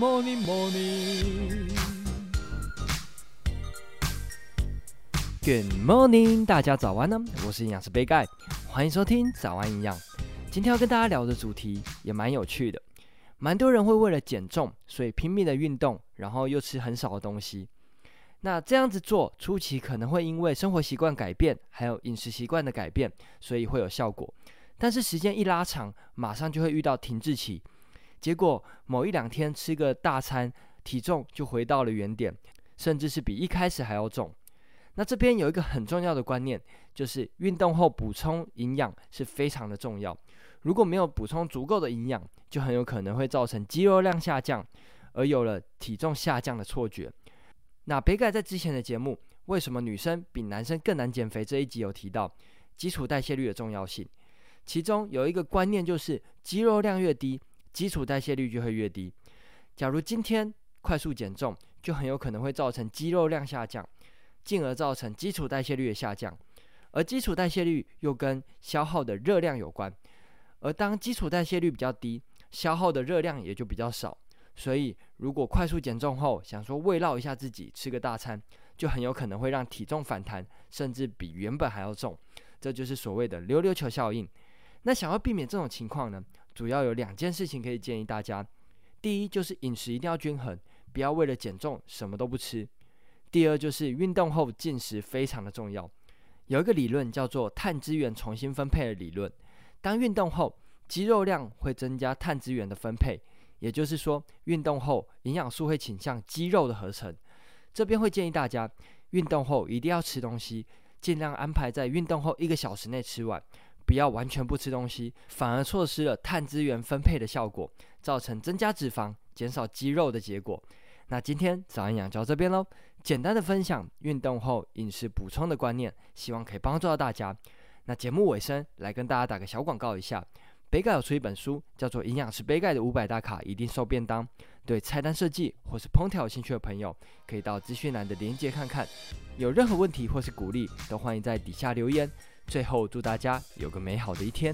morning, morning. Good morning，大家早安呢！我是营养师杯盖，欢迎收听早安营养。今天要跟大家聊的主题也蛮有趣的，蛮多人会为了减重，所以拼命的运动，然后又吃很少的东西。那这样子做初期可能会因为生活习惯改变，还有饮食习惯的改变，所以会有效果。但是时间一拉长，马上就会遇到停滞期，结果某一两天吃个大餐，体重就回到了原点，甚至是比一开始还要重。那这边有一个很重要的观念，就是运动后补充营养是非常的重要。如果没有补充足够的营养，就很有可能会造成肌肉量下降，而有了体重下降的错觉。那杯盖在之前的节目《为什么女生比男生更难减肥》这一集有提到基础代谢率的重要性，其中有一个观念就是肌肉量越低，基础代谢率就会越低。假如今天快速减重，就很有可能会造成肌肉量下降。进而造成基础代谢率的下降，而基础代谢率又跟消耗的热量有关，而当基础代谢率比较低，消耗的热量也就比较少。所以，如果快速减重后想说慰劳一下自己，吃个大餐，就很有可能会让体重反弹，甚至比原本还要重。这就是所谓的溜溜球效应。那想要避免这种情况呢，主要有两件事情可以建议大家：第一，就是饮食一定要均衡，不要为了减重什么都不吃。第二就是运动后进食非常的重要，有一个理论叫做碳资源重新分配的理论。当运动后，肌肉量会增加碳资源的分配，也就是说，运动后营养素会倾向肌肉的合成。这边会建议大家，运动后一定要吃东西，尽量安排在运动后一个小时内吃完，不要完全不吃东西，反而错失了碳资源分配的效果，造成增加脂肪、减少肌肉的结果。那今天早安养就到这边喽。简单的分享运动后饮食补充的观念，希望可以帮助到大家。那节目尾声来跟大家打个小广告一下，杯盖有出一本书，叫做《营养师杯盖的五百大卡一定瘦便当》。对菜单设计或是烹调有兴趣的朋友，可以到资讯栏的链接看看。有任何问题或是鼓励，都欢迎在底下留言。最后祝大家有个美好的一天。